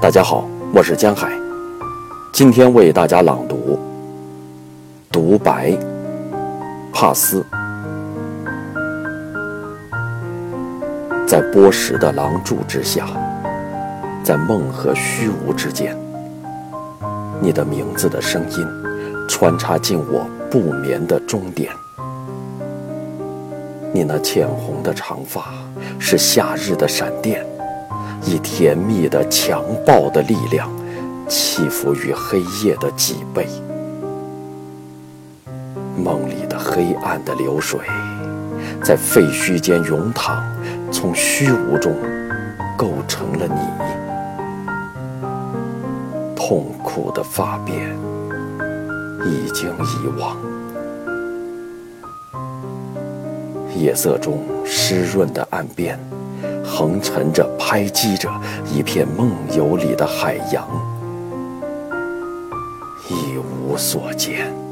大家好，我是江海，今天为大家朗读《独白》，帕斯。在波什的廊柱之下，在梦和虚无之间，你的名字的声音穿插进我不眠的终点。你那浅红的长发是夏日的闪电。以甜蜜的、强暴的力量，起伏于黑夜的脊背。梦里的黑暗的流水，在废墟间涌淌，从虚无中构成了你。痛苦的发辫已经遗忘，夜色中湿润的岸边。横沉着，拍击着一片梦游里的海洋，一无所见。